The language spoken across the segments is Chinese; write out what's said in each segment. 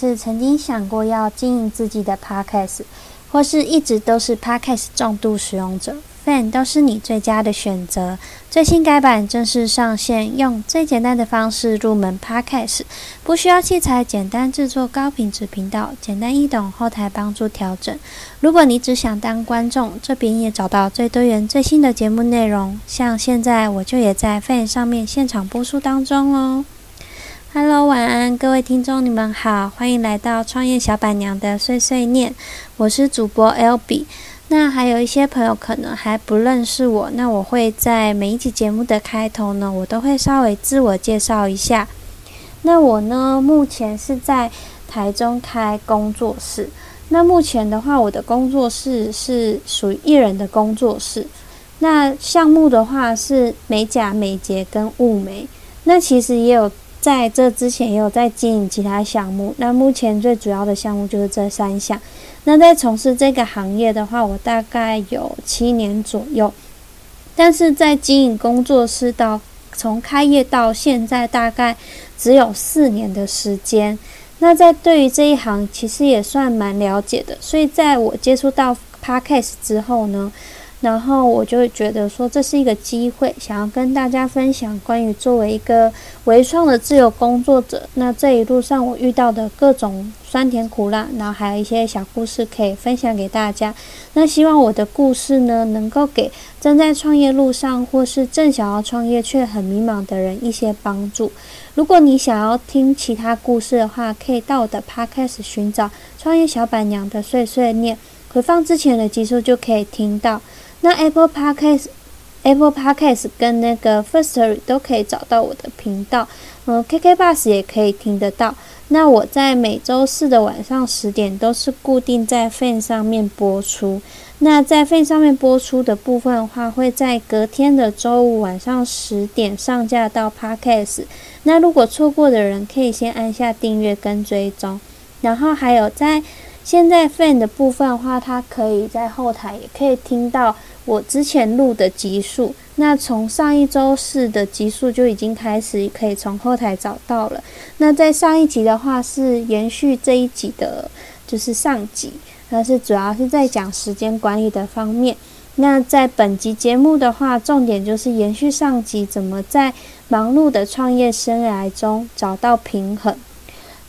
是曾经想过要经营自己的 Podcast，或是一直都是 Podcast 重度使用者，Fan 都是你最佳的选择。最新改版正式上线，用最简单的方式入门 Podcast，不需要器材，简单制作高品质频道，简单易懂，后台帮助调整。如果你只想当观众，这边也找到最多元、最新的节目内容。像现在我就也在 Fan 上面现场播出当中哦。Hello，晚安，各位听众，你们好，欢迎来到创业小板娘的碎碎念，我是主播 L B。那还有一些朋友可能还不认识我，那我会在每一集节目的开头呢，我都会稍微自我介绍一下。那我呢，目前是在台中开工作室。那目前的话，我的工作室是属于艺人的工作室。那项目的话是美甲、美睫跟雾眉。那其实也有。在这之前也有在经营其他项目，那目前最主要的项目就是这三项。那在从事这个行业的话，我大概有七年左右，但是在经营工作室到从开业到现在大概只有四年的时间。那在对于这一行其实也算蛮了解的，所以在我接触到 Podcast 之后呢。然后我就会觉得说这是一个机会，想要跟大家分享关于作为一个微创的自由工作者，那这一路上我遇到的各种酸甜苦辣，然后还有一些小故事可以分享给大家。那希望我的故事呢，能够给正在创业路上或是正想要创业却很迷茫的人一些帮助。如果你想要听其他故事的话，可以到我的 Podcast 寻找创业小板娘的碎碎念，回放之前的集数就可以听到。那 Apple Podcast、Apple Podcast 跟那个 Firstory 都可以找到我的频道，嗯，KK Bus 也可以听得到。那我在每周四的晚上十点都是固定在 Fan 上面播出。那在 Fan 上面播出的部分的话，会在隔天的周五晚上十点上架到 Podcast。那如果错过的人，可以先按下订阅跟追踪。然后还有在现在 Fan 的部分的话，它可以在后台也可以听到。我之前录的集数，那从上一周四的集数就已经开始可以从后台找到了。那在上一集的话是延续这一集的，就是上集，那是主要是在讲时间管理的方面。那在本集节目的话，重点就是延续上集，怎么在忙碌的创业生涯中找到平衡。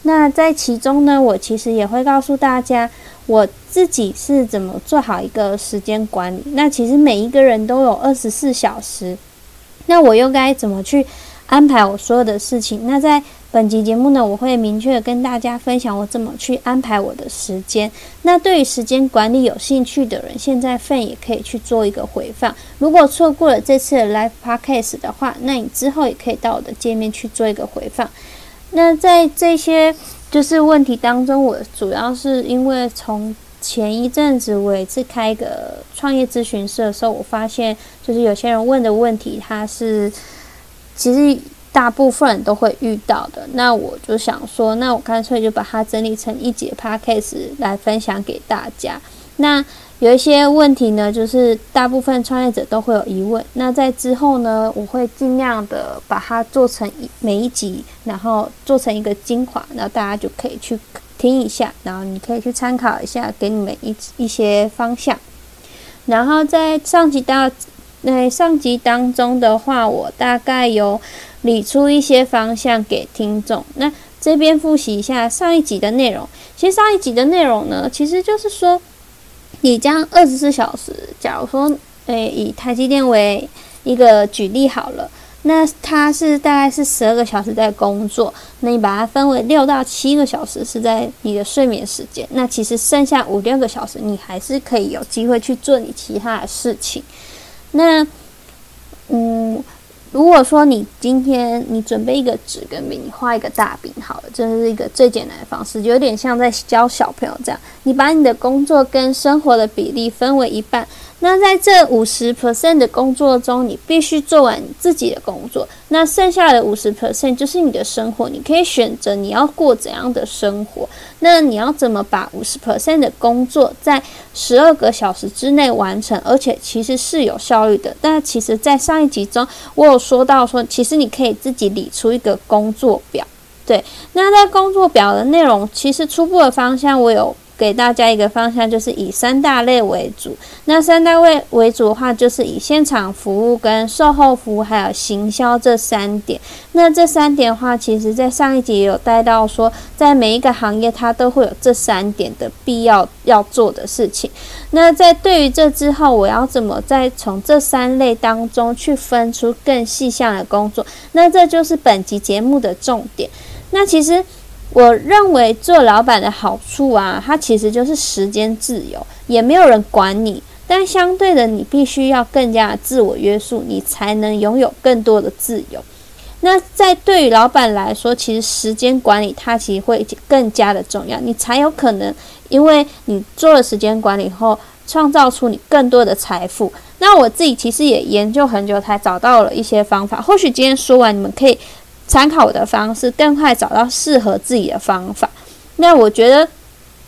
那在其中呢，我其实也会告诉大家。我自己是怎么做好一个时间管理？那其实每一个人都有二十四小时，那我又该怎么去安排我所有的事情？那在本集节目呢，我会明确跟大家分享我怎么去安排我的时间。那对于时间管理有兴趣的人，现在份也可以去做一个回放。如果错过了这次的 live podcast 的话，那你之后也可以到我的界面去做一个回放。那在这些。就是问题当中，我主要是因为从前一阵子我一次开一个创业咨询社的时候，我发现就是有些人问的问题，他是其实大部分人都会遇到的。那我就想说，那我干脆就把它整理成一节 podcast 来分享给大家。那有一些问题呢，就是大部分创业者都会有疑问。那在之后呢，我会尽量的把它做成一每一集，然后做成一个精华，然后大家就可以去听一下，然后你可以去参考一下，给你们一一些方向。然后在上集到那上集当中的话，我大概有理出一些方向给听众。那这边复习一下上一集的内容。其实上一集的内容呢，其实就是说。你将二十四小时，假如说，诶，以台积电为一个举例好了，那它是大概是十二个小时在工作，那你把它分为六到七个小时是在你的睡眠时间，那其实剩下五六个小时，你还是可以有机会去做你其他的事情。那，嗯。如果说你今天你准备一个纸跟笔，你画一个大饼，好了，这是一个最简单的方式，有点像在教小朋友这样，你把你的工作跟生活的比例分为一半。那在这五十 percent 的工作中，你必须做完自己的工作。那剩下的五十 percent 就是你的生活，你可以选择你要过怎样的生活。那你要怎么把五十 percent 的工作在十二个小时之内完成，而且其实是有效率的。但其实，在上一集中，我有说到说，其实你可以自己理出一个工作表。对，那在工作表的内容，其实初步的方向我有。给大家一个方向，就是以三大类为主。那三大类为主的话，就是以现场服务、跟售后服务，还有行销这三点。那这三点的话，其实在上一集也有带到说，在每一个行业，它都会有这三点的必要要做的事情。那在对于这之后，我要怎么再从这三类当中去分出更细项的工作？那这就是本集节目的重点。那其实。我认为做老板的好处啊，它其实就是时间自由，也没有人管你。但相对的，你必须要更加自我约束，你才能拥有更多的自由。那在对于老板来说，其实时间管理它其实会更加的重要，你才有可能，因为你做了时间管理后，创造出你更多的财富。那我自己其实也研究很久，才找到了一些方法。或许今天说完，你们可以。参考我的方式，更快找到适合自己的方法。那我觉得，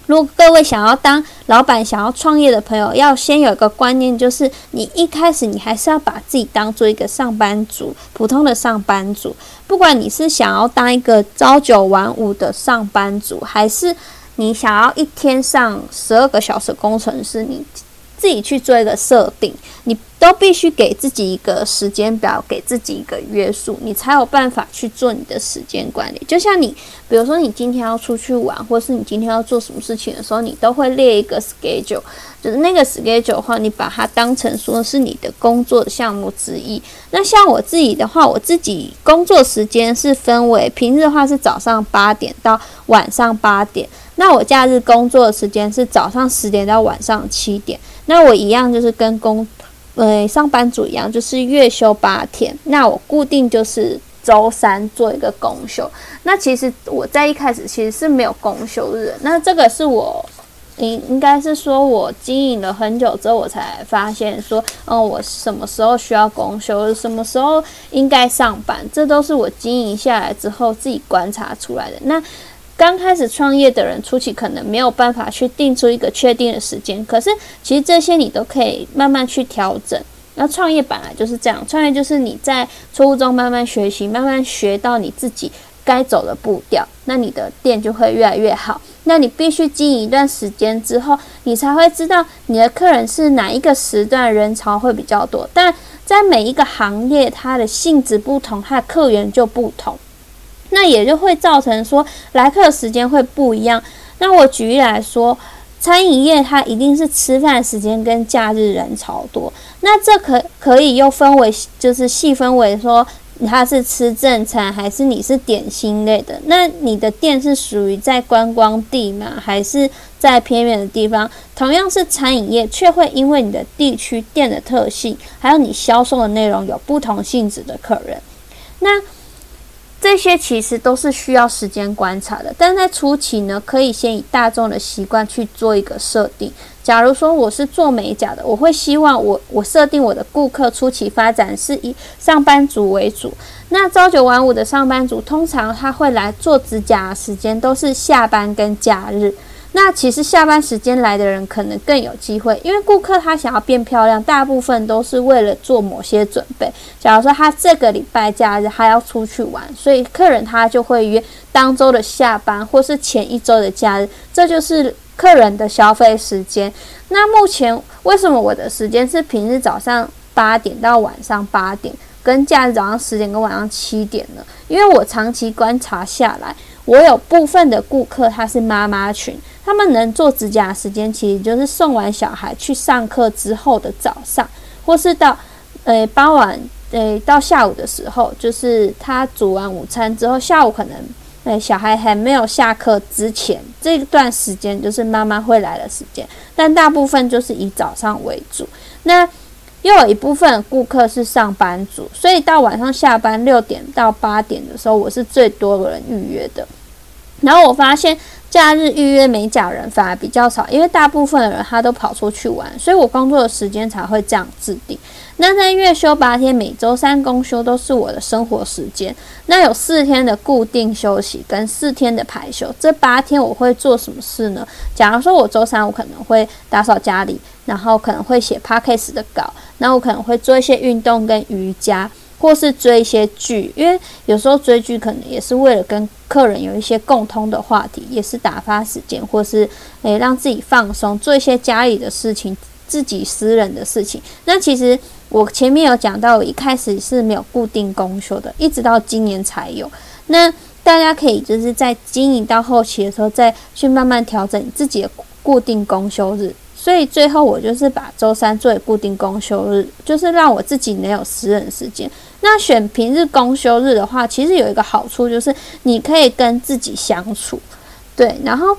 如果各位想要当老板、想要创业的朋友，要先有一个观念，就是你一开始你还是要把自己当做一个上班族，普通的上班族。不管你是想要当一个朝九晚五的上班族，还是你想要一天上十二个小时工程师，你自己去做一个设定，你。都必须给自己一个时间表，给自己一个约束，你才有办法去做你的时间管理。就像你，比如说你今天要出去玩，或是你今天要做什么事情的时候，你都会列一个 schedule，就是那个 schedule 的话，你把它当成说是你的工作的项目之一。那像我自己的话，我自己工作时间是分为平日的话是早上八点到晚上八点，那我假日工作的时间是早上十点到晚上七点。那我一样就是跟工呃，上班族一样，就是月休八天。那我固定就是周三做一个公休。那其实我在一开始其实是没有公休日。那这个是我应应该是说我经营了很久之后，我才发现说，哦，我什么时候需要公休，什么时候应该上班，这都是我经营下来之后自己观察出来的。那刚开始创业的人，初期可能没有办法去定出一个确定的时间，可是其实这些你都可以慢慢去调整。那创业本来就是这样，创业就是你在错误中慢慢学习，慢慢学到你自己该走的步调，那你的店就会越来越好。那你必须经营一段时间之后，你才会知道你的客人是哪一个时段人潮会比较多。但在每一个行业，它的性质不同，它的客源就不同。那也就会造成说来客时间会不一样。那我举例来说，餐饮业它一定是吃饭时间跟假日人潮多。那这可可以又分为，就是细分为说，它是吃正餐还是你是点心类的？那你的店是属于在观光地吗？还是在偏远的地方？同样是餐饮业，却会因为你的地区店的特性，还有你销售的内容有不同性质的客人。那这些其实都是需要时间观察的，但在初期呢，可以先以大众的习惯去做一个设定。假如说我是做美甲的，我会希望我我设定我的顾客初期发展是以上班族为主。那朝九晚五的上班族，通常他会来做指甲时间都是下班跟假日。那其实下班时间来的人可能更有机会，因为顾客他想要变漂亮，大部分都是为了做某些准备。假如说他这个礼拜假日他要出去玩，所以客人他就会约当周的下班或是前一周的假日，这就是客人的消费时间。那目前为什么我的时间是平日早上八点到晚上八点，跟假日早上十点跟晚上七点呢？因为我长期观察下来，我有部分的顾客他是妈妈群。他们能做指甲时间，其实就是送完小孩去上课之后的早上，或是到，呃，傍晚，呃，到下午的时候，就是他煮完午餐之后，下午可能，呃，小孩还没有下课之前，这段时间就是妈妈会来的时间，但大部分就是以早上为主。那又有一部分顾客是上班族，所以到晚上下班六点到八点的时候，我是最多的人预约的。然后我发现。假日预约美甲人反而比较少，因为大部分的人他都跑出去玩，所以我工作的时间才会这样制定。那在月休八天，每周三公休都是我的生活时间。那有四天的固定休息跟四天的排休，这八天我会做什么事呢？假如说我周三我可能会打扫家里，然后可能会写 p a c k a g e 的稿，那我可能会做一些运动跟瑜伽。或是追一些剧，因为有时候追剧可能也是为了跟客人有一些共通的话题，也是打发时间，或是诶让自己放松，做一些家里的事情，自己私人的事情。那其实我前面有讲到，我一开始是没有固定公休的，一直到今年才有。那大家可以就是在经营到后期的时候，再去慢慢调整自己的固定公休日。所以最后我就是把周三作为固定公休日，就是让我自己能有私人时间。那选平日公休日的话，其实有一个好处就是你可以跟自己相处，对，然后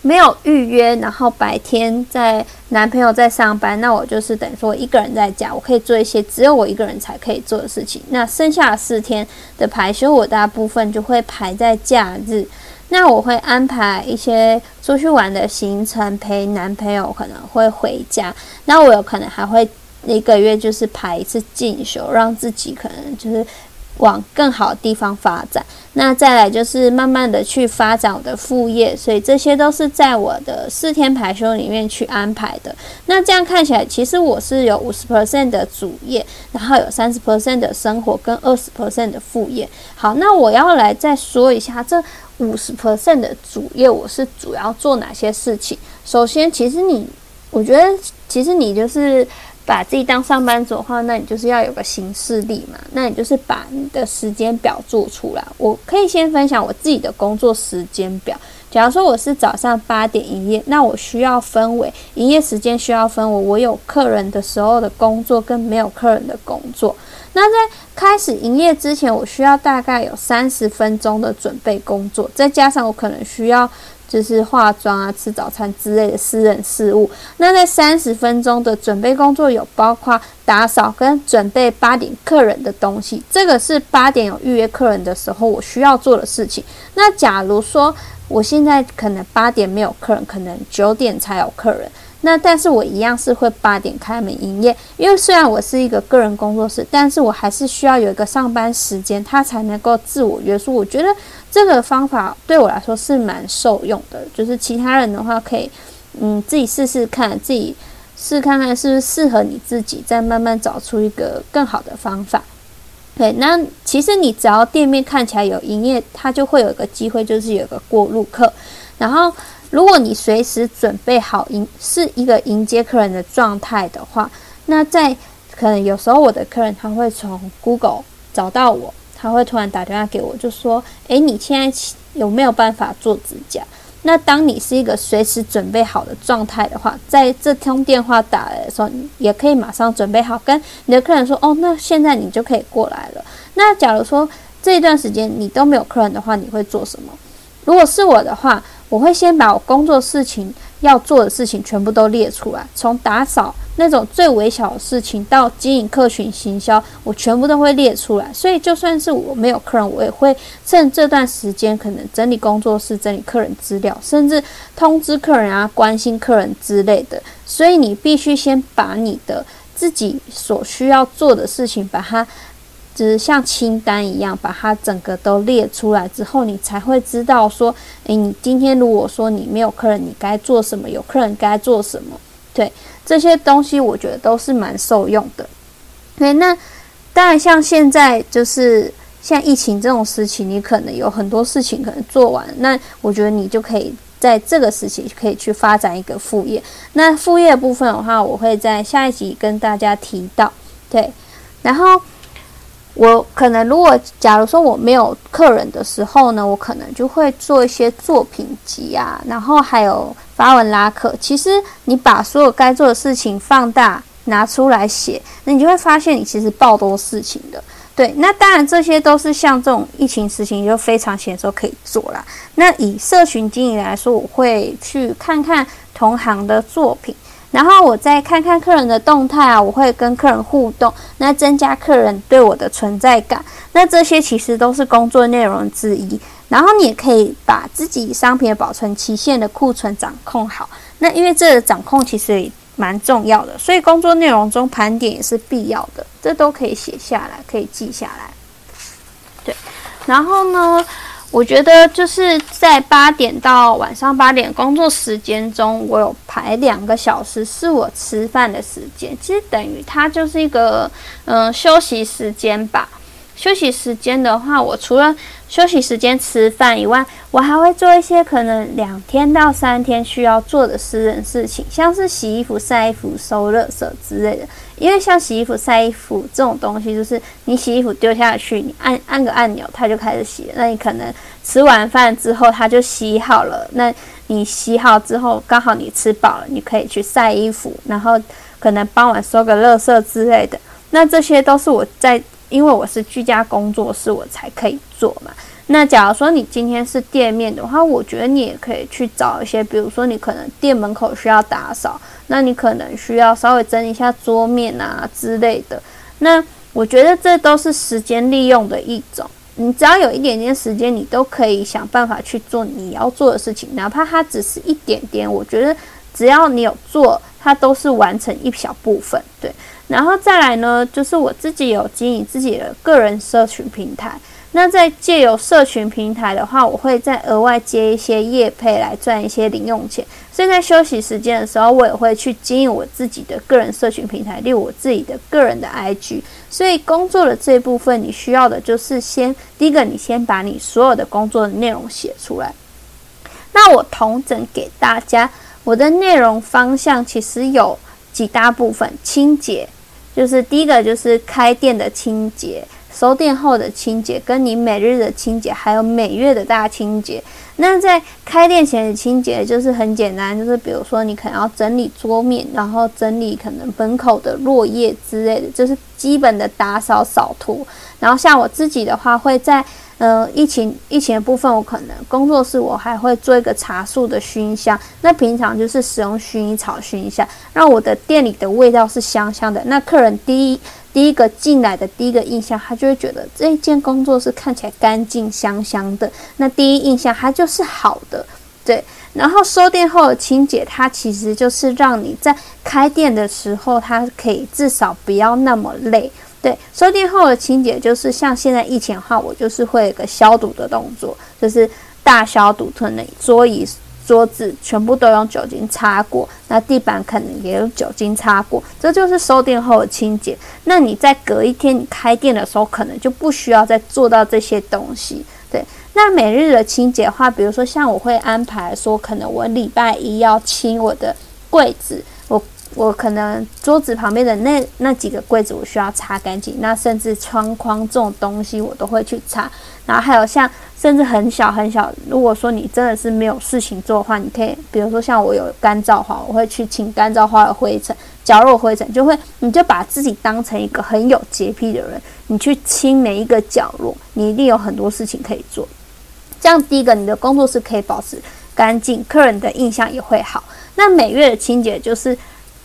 没有预约，然后白天在男朋友在上班，那我就是等于说一个人在家，我可以做一些只有我一个人才可以做的事情。那剩下四天的排休，我大部分就会排在假日。那我会安排一些出去玩的行程，陪男朋友可能会回家。那我有可能还会一个月就是排一次进修，让自己可能就是往更好的地方发展。那再来就是慢慢的去发展我的副业，所以这些都是在我的四天排休里面去安排的。那这样看起来，其实我是有五十 percent 的主业，然后有三十 percent 的生活跟二十 percent 的副业。好，那我要来再说一下这。五十 percent 的主业，我是主要做哪些事情？首先，其实你，我觉得，其实你就是把自己当上班族的话，那你就是要有个行事历嘛。那你就是把你的时间表做出来。我可以先分享我自己的工作时间表。假如说我是早上八点营业，那我需要分为营业时间需要分为我有客人的时候的工作跟没有客人的工作。那在开始营业之前，我需要大概有三十分钟的准备工作，再加上我可能需要就是化妆啊、吃早餐之类的私人事务。那在三十分钟的准备工作有包括打扫跟准备八点客人的东西，这个是八点有预约客人的时候我需要做的事情。那假如说我现在可能八点没有客人，可能九点才有客人。那但是我一样是会八点开门营业，因为虽然我是一个个人工作室，但是我还是需要有一个上班时间，它才能够自我约束。我觉得这个方法对我来说是蛮受用的，就是其他人的话可以，嗯，自己试试看，自己试看看是不是适合你自己，再慢慢找出一个更好的方法。对，那其实你只要店面看起来有营业，它就会有一个机会，就是有个过路客，然后。如果你随时准备好迎是一个迎接客人的状态的话，那在可能有时候我的客人他会从 Google 找到我，他会突然打电话给我，就说：“诶，你现在有没有办法做指甲？”那当你是一个随时准备好的状态的话，在这通电话打来的时候，也可以马上准备好，跟你的客人说：“哦，那现在你就可以过来了。”那假如说这一段时间你都没有客人的话，你会做什么？如果是我的话，我会先把我工作事情要做的事情全部都列出来，从打扫那种最微小的事情到经营客群行销，我全部都会列出来。所以就算是我没有客人，我也会趁这段时间可能整理工作室、整理客人资料，甚至通知客人啊、关心客人之类的。所以你必须先把你的自己所需要做的事情把它。就是像清单一样，把它整个都列出来之后，你才会知道说，诶，你今天如果说你没有客人，你该做什么；有客人该做什么。对这些东西，我觉得都是蛮受用的。对，那当然像现在就是像疫情这种事情，你可能有很多事情可能做完，那我觉得你就可以在这个时期可以去发展一个副业。那副业部分的话，我会在下一集跟大家提到。对，然后。我可能如果假如说我没有客人的时候呢，我可能就会做一些作品集啊，然后还有发文拉客。其实你把所有该做的事情放大拿出来写，那你就会发现你其实爆多事情的。对，那当然这些都是像这种疫情时期就非常闲的时候可以做啦。那以社群经营来说，我会去看看同行的作品。然后我再看看客人的动态啊，我会跟客人互动，那增加客人对我的存在感。那这些其实都是工作内容之一。然后你也可以把自己商品的保存期限的库存掌控好。那因为这个掌控其实也蛮重要的，所以工作内容中盘点也是必要的。这都可以写下来，可以记下来。对，然后呢？我觉得就是在八点到晚上八点工作时间中，我有排两个小时是我吃饭的时间，其实等于它就是一个嗯休息时间吧。休息时间的话，我除了休息时间吃饭以外，我还会做一些可能两天到三天需要做的私人事情，像是洗衣服、晒衣服、收垃圾之类的。因为像洗衣服、晒衣服这种东西，就是你洗衣服丢下去，你按按个按钮，它就开始洗。那你可能吃完饭之后，它就洗好了。那你洗好之后，刚好你吃饱了，你可以去晒衣服，然后可能傍晚收个垃圾之类的。那这些都是我在。因为我是居家工作室，我才可以做嘛。那假如说你今天是店面的话，我觉得你也可以去找一些，比如说你可能店门口需要打扫，那你可能需要稍微整理一下桌面啊之类的。那我觉得这都是时间利用的一种。你只要有一点点时间，你都可以想办法去做你要做的事情，哪怕它只是一点点。我觉得只要你有做，它都是完成一小部分，对。然后再来呢，就是我自己有经营自己的个人社群平台。那在借由社群平台的话，我会再额外接一些业配来赚一些零用钱。所以在休息时间的时候，我也会去经营我自己的个人社群平台，例如我自己的个人的 IG。所以工作的这一部分，你需要的就是先第一个，你先把你所有的工作的内容写出来。那我同整给大家，我的内容方向其实有几大部分，清洁。就是第一个，就是开店的清洁，收店后的清洁，跟你每日的清洁，还有每月的大清洁。那在开店前的清洁，就是很简单，就是比如说你可能要整理桌面，然后整理可能门口的落叶之类的，就是基本的打扫扫图。然后像我自己的话，会在。呃，疫情疫情的部分，我可能工作室我还会做一个茶树的熏香。那平常就是使用薰衣草熏香，让我的店里的味道是香香的。那客人第一第一个进来的第一个印象，他就会觉得这一间工作室看起来干净香香的。那第一印象它就是好的，对。然后收店后的清洁，它其实就是让你在开店的时候，它可以至少不要那么累。对，收店后的清洁就是像现在疫情的话，我就是会有个消毒的动作，就是大消毒，可能桌椅、桌子全部都用酒精擦过，那地板可能也有酒精擦过，这就是收店后的清洁。那你在隔一天你开店的时候，可能就不需要再做到这些东西。对，那每日的清洁的话，比如说像我会安排说，可能我礼拜一要清我的柜子。我可能桌子旁边的那那几个柜子，我需要擦干净。那甚至窗框这种东西，我都会去擦。然后还有像甚至很小很小，如果说你真的是没有事情做的话，你可以比如说像我有干燥花，我会去清干燥花的灰尘、角落灰尘，就会你就把自己当成一个很有洁癖的人，你去清每一个角落，你一定有很多事情可以做。这样第一个，你的工作室可以保持干净，客人的印象也会好。那每月的清洁就是。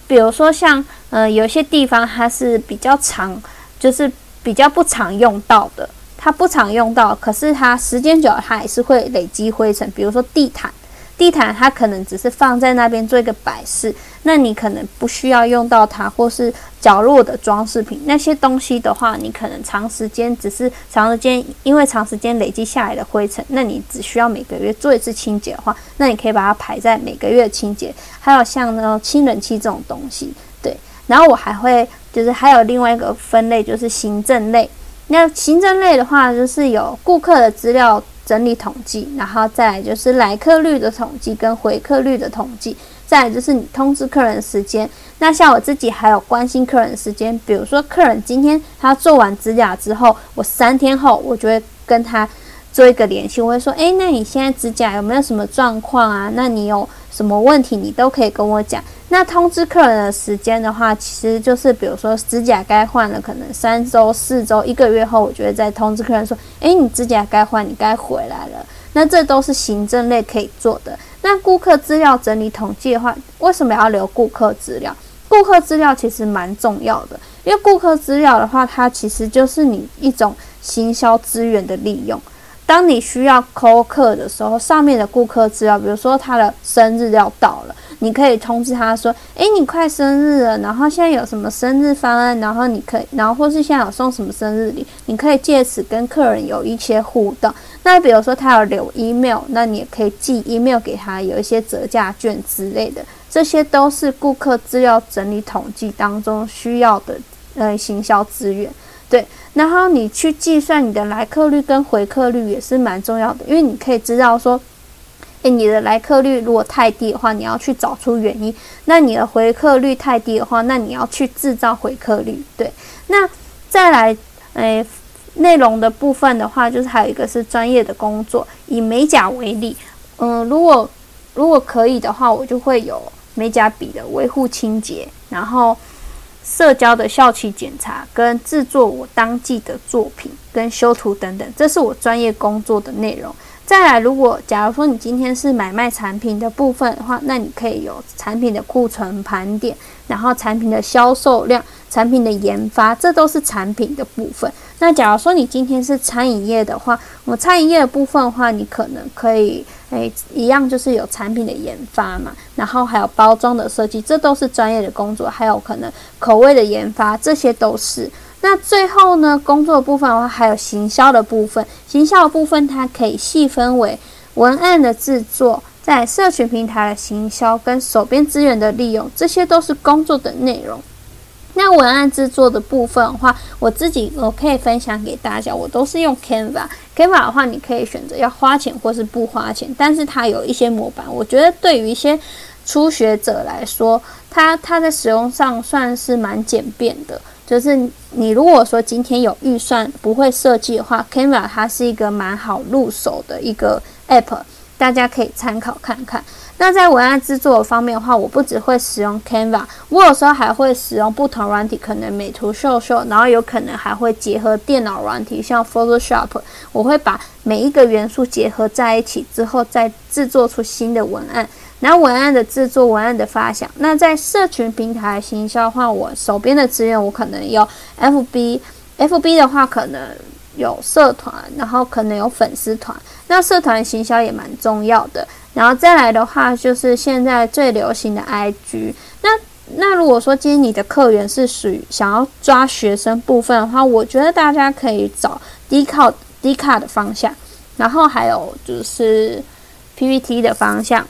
比如说像，呃，有些地方它是比较常，就是比较不常用到的，它不常用到，可是它时间久了它还是会累积灰尘。比如说地毯。地毯它可能只是放在那边做一个摆饰，那你可能不需要用到它，或是角落的装饰品那些东西的话，你可能长时间只是长时间因为长时间累积下来的灰尘，那你只需要每个月做一次清洁的话，那你可以把它排在每个月清洁。还有像呢清冷器这种东西，对。然后我还会就是还有另外一个分类就是行政类，那行政类的话就是有顾客的资料。整理统计，然后再来就是来客率的统计跟回客率的统计，再来就是你通知客人时间。那像我自己还有关心客人时间，比如说客人今天他做完指甲之后，我三天后我就会跟他做一个联系，我会说，诶，那你现在指甲有没有什么状况啊？那你有什么问题，你都可以跟我讲。那通知客人的时间的话，其实就是比如说指甲该换了，可能三周、四周、一个月后，我觉得再通知客人说：“诶，你指甲该换，你该回来了。”那这都是行政类可以做的。那顾客资料整理统计的话，为什么要留顾客资料？顾客资料其实蛮重要的，因为顾客资料的话，它其实就是你一种行销资源的利用。当你需要扣客的时候，上面的顾客资料，比如说他的生日要到了，你可以通知他说，诶，你快生日了，然后现在有什么生日方案，然后你可以，然后或是现在有送什么生日礼，你可以借此跟客人有一些互动。那比如说他有留 email，那你也可以寄 email 给他，有一些折价券之类的，这些都是顾客资料整理统计当中需要的呃行销资源。对，然后你去计算你的来客率跟回客率也是蛮重要的，因为你可以知道说，诶，你的来客率如果太低的话，你要去找出原因；那你的回客率太低的话，那你要去制造回客率。对，那再来，诶，内容的部分的话，就是还有一个是专业的工作。以美甲为例，嗯，如果如果可以的话，我就会有美甲笔的维护清洁，然后。社交的校企检查跟制作我当季的作品跟修图等等，这是我专业工作的内容。再来，如果假如说你今天是买卖产品的部分的话，那你可以有产品的库存盘点，然后产品的销售量、产品的研发，这都是产品的部分。那假如说你今天是餐饮业的话，我餐饮业的部分的话，你可能可以诶一样就是有产品的研发嘛，然后还有包装的设计，这都是专业的工作。还有可能口味的研发，这些都是。那最后呢，工作部分的话，还有行销的部分。行销的部分它可以细分为文案的制作，在社群平台的行销跟手边资源的利用，这些都是工作的内容。那文案制作的部分的话，我自己我可以分享给大家，我都是用 Canva。Canva 的话，你可以选择要花钱或是不花钱，但是它有一些模板，我觉得对于一些初学者来说，它它在使用上算是蛮简便的。就是你如果说今天有预算不会设计的话，Canva 它是一个蛮好入手的一个 App，大家可以参考看看。那在文案制作方面的话，我不只会使用 Canva，我有时候还会使用不同软体，可能美图秀秀，然后有可能还会结合电脑软体，像 Photoshop，我会把每一个元素结合在一起之后，再制作出新的文案。然后文案的制作、文案的发想，那在社群平台行销的话，我手边的资源我可能有 FB，FB 的话可能有社团，然后可能有粉丝团。那社团行销也蛮重要的。然后再来的话，就是现在最流行的 IG。那那如果说今天你的客源是属于想要抓学生部分的话，我觉得大家可以找低靠低卡的方向，然后还有就是 PPT 的方向。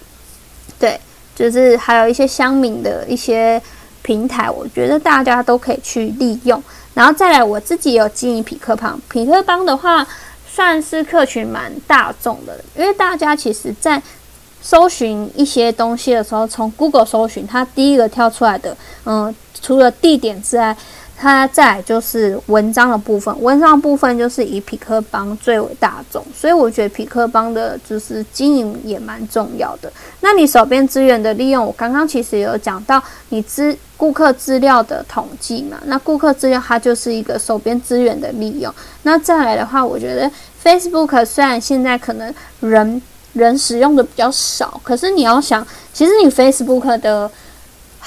对，就是还有一些乡民的一些平台，我觉得大家都可以去利用。然后再来，我自己有经营匹克邦，匹克邦的话算是客群蛮大众的，因为大家其实在搜寻一些东西的时候，从 Google 搜寻，它第一个跳出来的，嗯，除了地点之外。它再就是文章的部分，文章部分就是以匹克邦最为大众，所以我觉得匹克邦的就是经营也蛮重要的。那你手边资源的利用，我刚刚其实有讲到你资顾客资料的统计嘛，那顾客资料它就是一个手边资源的利用。那再来的话，我觉得 Facebook 虽然现在可能人人使用的比较少，可是你要想，其实你 Facebook 的。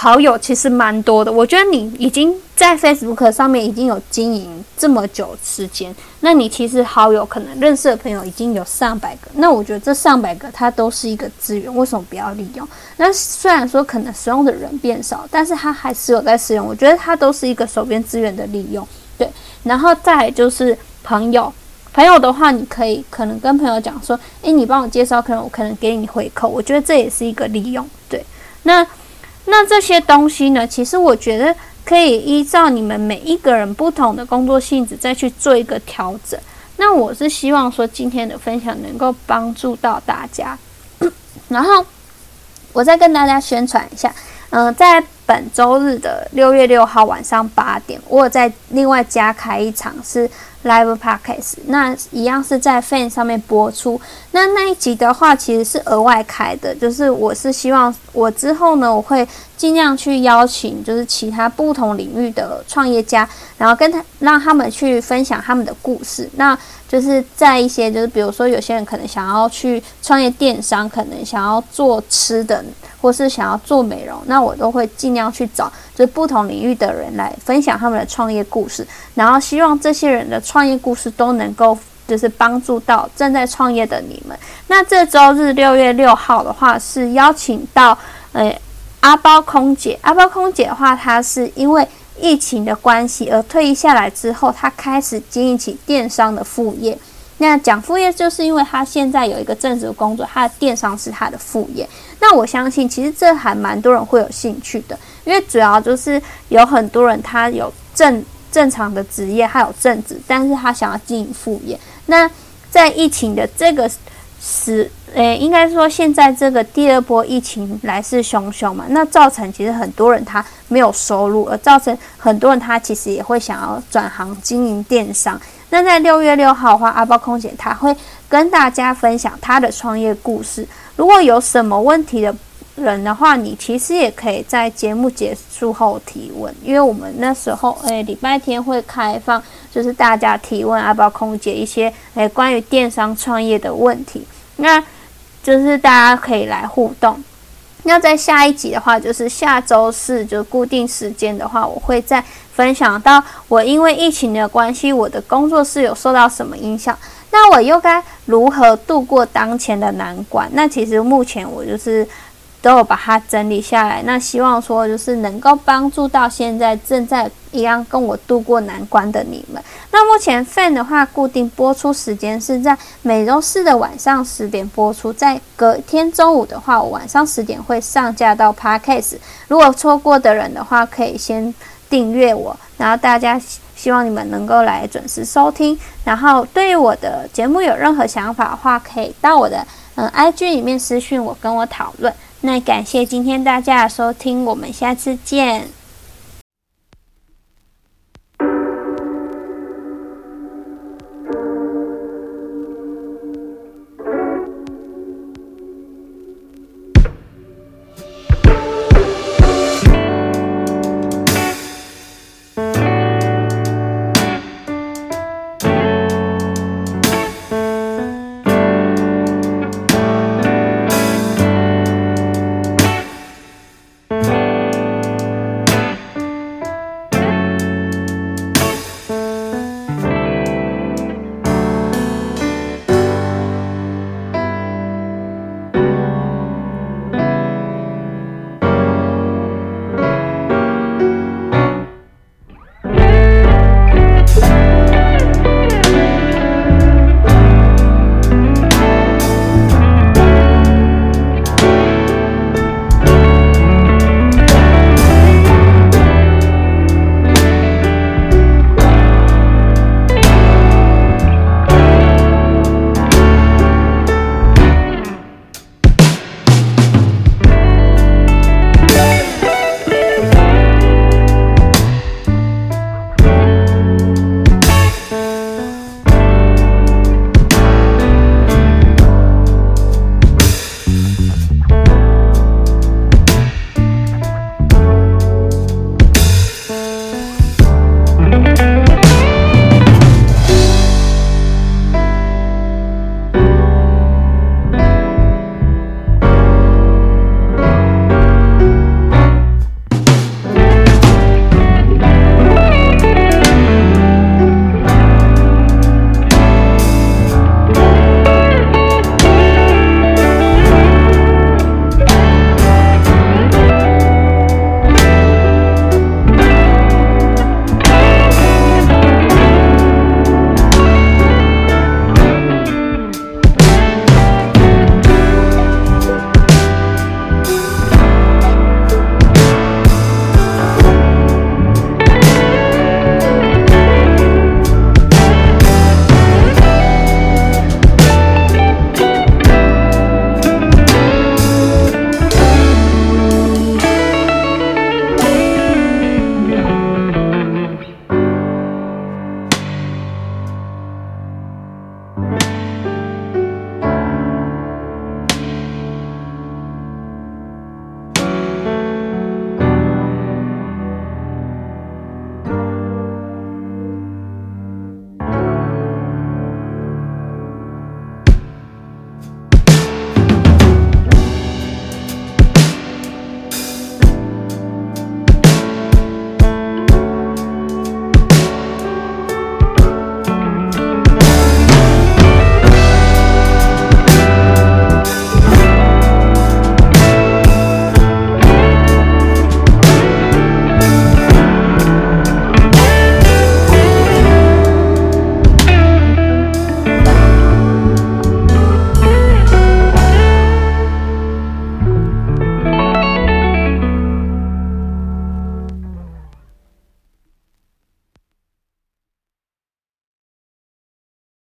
好友其实蛮多的，我觉得你已经在 Facebook 上面已经有经营这么久时间，那你其实好友可能认识的朋友已经有上百个，那我觉得这上百个它都是一个资源，为什么不要利用？那虽然说可能使用的人变少，但是它还是有在使用，我觉得它都是一个手边资源的利用。对，然后再就是朋友，朋友的话，你可以可能跟朋友讲说，诶，你帮我介绍，可能我可能给你回扣，我觉得这也是一个利用。对，那。那这些东西呢？其实我觉得可以依照你们每一个人不同的工作性质再去做一个调整。那我是希望说今天的分享能够帮助到大家。然后我再跟大家宣传一下，嗯，在本周日的六月六号晚上八点，我有在另外加开一场是。Live Podcast，那一样是在 Fan 上面播出。那那一集的话，其实是额外开的，就是我是希望我之后呢，我会尽量去邀请，就是其他不同领域的创业家，然后跟他让他们去分享他们的故事。那就是在一些，就是比如说有些人可能想要去创业电商，可能想要做吃的，或是想要做美容，那我都会尽量去找就是不同领域的人来分享他们的创业故事，然后希望这些人的创业故事都能够就是帮助到正在创业的你们。那这周日六月六号的话是邀请到呃阿包空姐。阿包空姐的话，她是因为疫情的关系而退役下来之后，她开始经营起电商的副业。那讲副业，就是因为她现在有一个正职工作，她的电商是她的副业。那我相信，其实这还蛮多人会有兴趣的，因为主要就是有很多人他有正正常的职业，还有正职，但是他想要经营副业。那在疫情的这个时，诶，应该说现在这个第二波疫情来势汹汹嘛，那造成其实很多人他没有收入，而造成很多人他其实也会想要转行经营电商。那在六月六号的话，阿包空姐她会跟大家分享她的创业故事。如果有什么问题的人的话，你其实也可以在节目结束后提问，因为我们那时候诶礼拜天会开放，就是大家提问阿包空姐一些诶关于电商创业的问题，那就是大家可以来互动。那在下一集的话，就是下周四就固定时间的话，我会再分享到我因为疫情的关系，我的工作室有受到什么影响，那我又该如何度过当前的难关？那其实目前我就是。都有把它整理下来，那希望说就是能够帮助到现在正在一样跟我度过难关的你们。那目前 fan 的话，固定播出时间是在每周四的晚上十点播出，在隔天中午的话，我晚上十点会上架到 podcast。如果错过的人的话，可以先订阅我，然后大家希望你们能够来准时收听。然后对于我的节目有任何想法的话，可以到我的嗯 IG 里面私讯我，跟我讨论。那感谢今天大家的收听，我们下次见。